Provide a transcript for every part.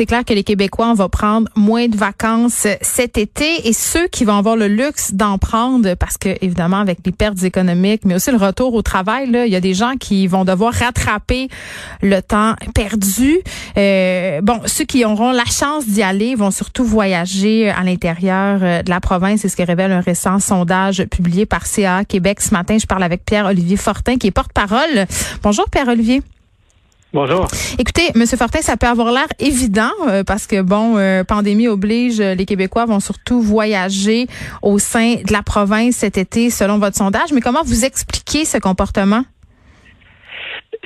c'est clair que les Québécois, on va prendre moins de vacances cet été et ceux qui vont avoir le luxe d'en prendre, parce que évidemment avec les pertes économiques, mais aussi le retour au travail, là, il y a des gens qui vont devoir rattraper le temps perdu. Euh, bon, ceux qui auront la chance d'y aller vont surtout voyager à l'intérieur euh, de la province. C'est ce que révèle un récent sondage publié par CA Québec ce matin. Je parle avec Pierre-Olivier Fortin, qui est porte-parole. Bonjour Pierre-Olivier. Bonjour. Écoutez, Monsieur Fortin, ça peut avoir l'air évident euh, parce que bon, euh, pandémie oblige, les Québécois vont surtout voyager au sein de la province cet été, selon votre sondage. Mais comment vous expliquez ce comportement?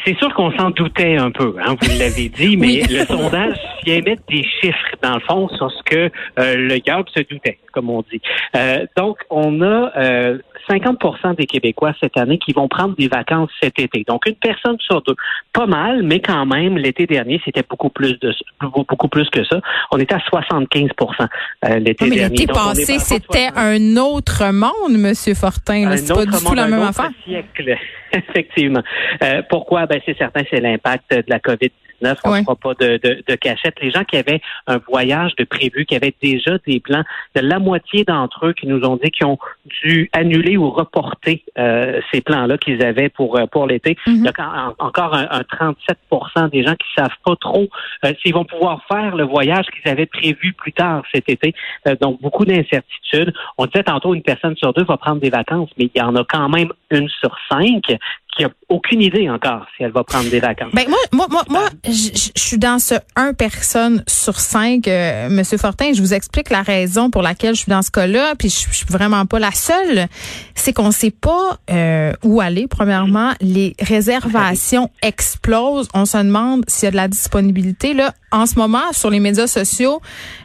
C'est sûr qu'on s'en doutait un peu, hein, vous l'avez dit, mais le sondage vient mettre des chiffres, dans le fond, sur ce que euh, le GAB se doutait, comme on dit. Euh, donc, on a euh, 50% des Québécois cette année qui vont prendre des vacances cet été. Donc, une personne sur deux. Pas mal, mais quand même, l'été dernier, c'était beaucoup plus de beaucoup plus que ça. On était à 75% euh, l'été dernier. L'été passé, c'était un autre monde, Monsieur Fortin. C'est pas du tout la même affaire. Siècle. Effectivement. Euh, pourquoi? Ben, c'est certain, c'est l'impact de la COVID on ne fera pas de, de, cachette. Les gens qui avaient un voyage de prévu, qui avaient déjà des plans, de la moitié d'entre eux qui nous ont dit qu'ils ont dû annuler ou reporter euh, ces plans-là qu'ils avaient pour euh, pour l'été. Mm-hmm. Il y a encore un, 37% des gens qui savent pas trop euh, s'ils vont pouvoir faire le voyage qu'ils avaient prévu plus tard cet été. donc beaucoup d'incertitudes. On disait tantôt une personne sur deux va prendre des vacances, mais il y en a quand même une sur cinq qui a aucune idée encore si elle va prendre des vacances. Ben moi, moi, moi, moi je suis dans ce 1 personne sur 5, euh, Monsieur Fortin. Je vous explique la raison pour laquelle je suis dans ce cas-là, puis je, suis vraiment pas la seule. C'est qu'on sait pas euh, où aller. Premièrement, les réservations explosent. On se demande s'il y a de la disponibilité là. En ce moment, sur les médias sociaux,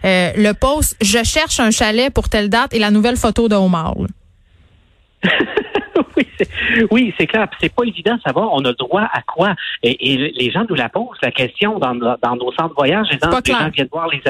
euh, le post "Je cherche un chalet pour telle date" et la nouvelle photo de Omar. oui, c'est clair. C'est pas évident de savoir on a droit à quoi. Et, les gens nous la posent la question dans, dans nos centres de voyage. Les, gens, les gens viennent voir les,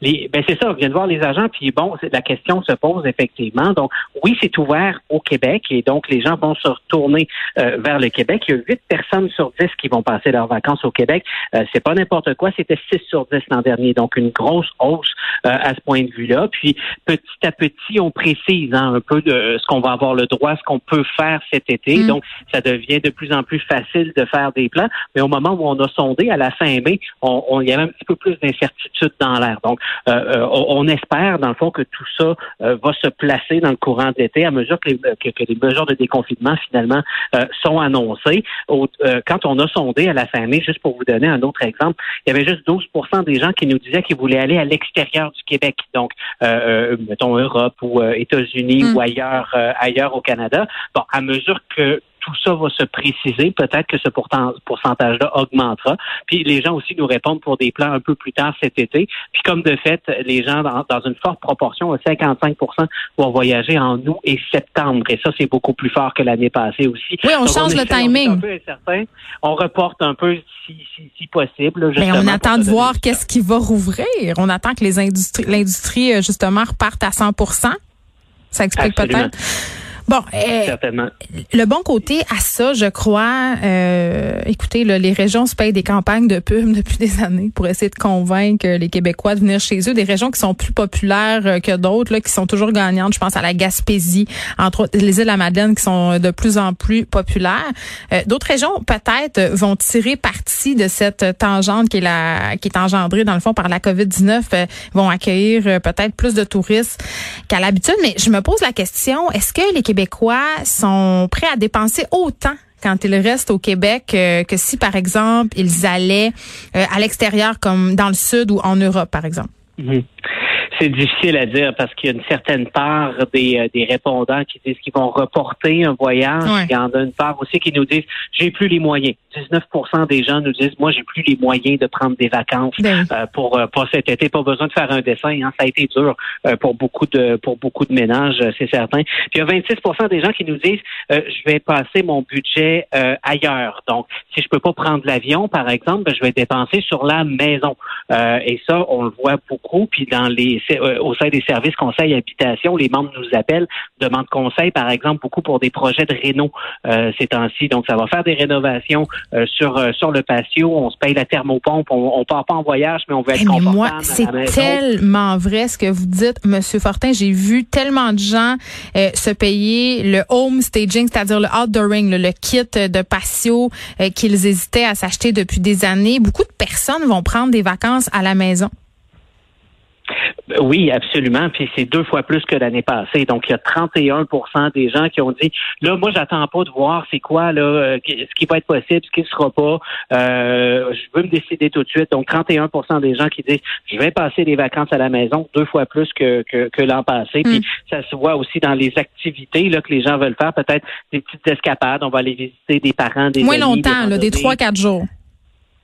les ben c'est ça, viennent voir les agents. Puis bon, la question se pose effectivement. Donc oui, c'est ouvert au Québec et donc les gens vont se retourner euh, vers le Québec. Il y a huit personnes sur dix qui vont passer leurs vacances au Québec. Euh, c'est pas n'importe quoi. C'était six sur dix l'an dernier. Donc une grosse hausse euh, à ce point de vue-là. Puis petit à petit, on précise hein, un peu de ce qu'on va avoir le droit, ce qu'on peut faire cet été. Mm. Donc, ça devient de plus en plus facile de faire des plans. Mais au moment où on a sondé à la fin mai, on, on il y avait un petit peu plus d'incertitude dans l'air. Donc, euh, euh, on espère, dans le fond, que tout ça euh, va se placer dans le courant de l'été à mesure que les, que, les mesures de déconfinement, finalement, sont annoncées. quand on a sondé à la fin mai, juste pour vous donner un autre exemple, il y avait juste 12% des gens qui nous disaient qu'ils voulaient aller à l'extérieur du Québec. Donc, mettons Europe ou États-Unis mm. ou ailleurs, ailleurs au Canada. Bon, à mesure que tout ça va se préciser, peut-être que ce pourcentage-là augmentera. Puis les gens aussi nous répondent pour des plans un peu plus tard cet été. Puis comme de fait, les gens dans, une forte proportion, 55% vont voyager en août et septembre. Et ça, c'est beaucoup plus fort que l'année passée aussi. Oui, on change le timing. On, reporte un peu si, si, possible. Mais on attend de voir qu'est-ce qui va rouvrir. On attend que les industries, l'industrie euh, justement reparte à 100% Ça explique peut-être. Bon, euh, le bon côté à ça, je crois, euh, écoutez, les régions se payent des campagnes de pub depuis des années pour essayer de convaincre les Québécois de venir chez eux. Des régions qui sont plus populaires euh, que d'autres, qui sont toujours gagnantes. Je pense à la Gaspésie, entre autres les îles de la Madeleine qui sont de plus en plus populaires. D'autres régions peut-être vont tirer parti de cette tangente qui est la qui est engendrée dans le fond par la COVID-19, vont accueillir peut-être plus de touristes qu'à l'habitude. Mais je me pose la question, est-ce que les Québécois sont prêts à dépenser autant quand ils restent au Québec euh, que si, par exemple, ils allaient euh, à l'extérieur, comme dans le sud ou en Europe, par exemple? Mhm C'est difficile à dire parce qu'il y a une certaine part des, euh, des répondants qui disent qu'ils vont reporter un voyage. Il y en a une part aussi qui nous disent j'ai plus les moyens. 19% des gens nous disent moi j'ai plus les moyens de prendre des vacances ben euh, pour euh, pour cet été. Pas besoin de faire un dessin. Hein. Ça a été dur pour beaucoup de pour beaucoup de ménages, c'est certain. Puis il y a 26% des gens qui nous disent je vais passer mon budget ailleurs. Donc si je peux pas prendre l'avion par exemple, ben, je vais dépenser sur la maison. et ça on le voit beaucoup. Puis dans les euh, au sein des services conseil habitation, les membres nous appellent, demandent conseil, par exemple, beaucoup pour des projets de réno euh, ces temps-ci. Donc, ça va faire des rénovations euh, sur sur le patio. On se paye la thermopompe. On, on part pas en voyage, mais on veut être mais Moi, c'est tellement vrai ce que vous dites, Monsieur Fortin. J'ai vu tellement de gens se payer le home staging, c'est-à-dire le outdooring, le, le kit de patio qu'ils hésitaient à s'acheter depuis des années. Beaucoup de personnes vont prendre des vacances à la maison. Oui, absolument. Puis c'est deux fois plus que l'année passée. Donc, il y a 31 des gens qui ont dit là, moi, j'attends pas de voir c'est quoi là, euh, ce qui va être possible, ce qui ne sera pas. Euh, je veux me décider tout de suite. Donc, 31% des gens qui disent je vais passer les vacances à la maison, deux fois plus que, que, l'an passé. Puis hmm. ça se voit aussi dans les activités là, que les gens veulent faire, peut-être des petites escapades. On va aller visiter des parents, des Moins longtemps, là, des trois, quatre jours.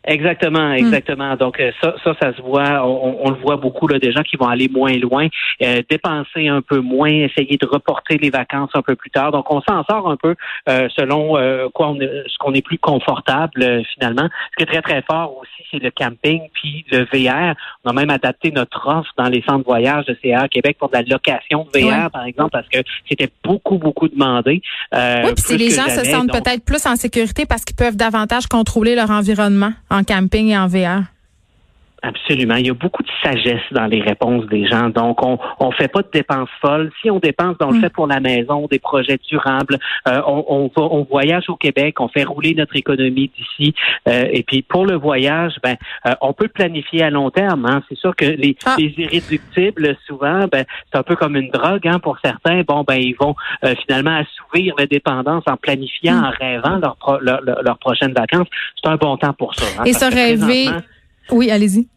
Exactement, hmm. exactement. Donc euh, ça, ça, ça se voit, on, le voit beaucoup là, des gens qui vont aller moins loin, euh, dépenser un peu moins, essayer de reporter les vacances un peu plus tard. Donc on s'en sort un peu euh, selon quoi on ce qu'on est plus confortable finalement. Ce qui est très très fort aussi, c'est le camping puis le VR. On a même adapté notre offre dans les centres de voyage de CA Québec pour de la location de VR par exemple parce que c'était beaucoup beaucoup demandé. oui, puis les gens se sentent peut-être plus en sécurité parce qu'ils peuvent davantage contrôler leur environnement en camping et en VR. Absolument. Il y a beaucoup de sagesse dans les réponses des gens. Donc, on on fait pas de dépenses folles. Si on dépense, on le mm. fait pour la maison, des projets durables. Euh, on, on, va, on voyage au Québec, on fait rouler notre économie d'ici. Euh, et puis, pour le voyage, ben, euh, on peut planifier à long terme. Hein. C'est sûr que les, ah. les irréductibles, souvent, ben, c'est un peu comme une drogue hein, pour certains. Bon, ben, ils vont finalement assouvir la dépendance en planifiant, mm. en rêvant leur, leur, leur, prochaine vacances. C'est un bon temps pour ça. Hein, et se rêver oui, allez-y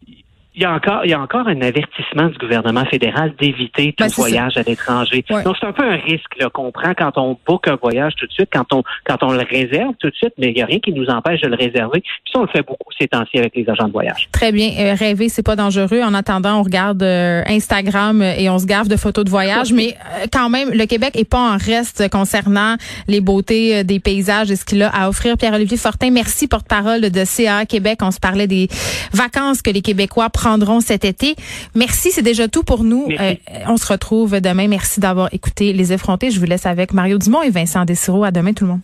il y a encore, il y a encore un avertissement du gouvernement fédéral d'éviter tout ben, voyage à l'étranger. Donc c'est un peu un risque qu'on prend quand on book un voyage tout de suite, quand on quand on le réserve tout de suite, mais il n'y a rien qui nous empêche de le réserver. Puis ça, on le fait beaucoup ces temps-ci avec les agents de voyage. Très bien. Euh, rêver, c'est pas dangereux. En attendant, on regarde euh, Instagram et on se gave de photos de voyage, mais euh, quand même, le Québec est pas en reste concernant les beautés des paysages et ce qu'il a à offrir. Pierre-Olivier Fortin, merci porte-parole de CA Québec. On se parlait des vacances que les Québécois prendront cet été. Merci, c'est déjà tout pour nous. Euh, on se retrouve demain. Merci d'avoir écouté Les Effrontés. Je vous laisse avec Mario Dumont et Vincent Desirow. À demain tout le monde.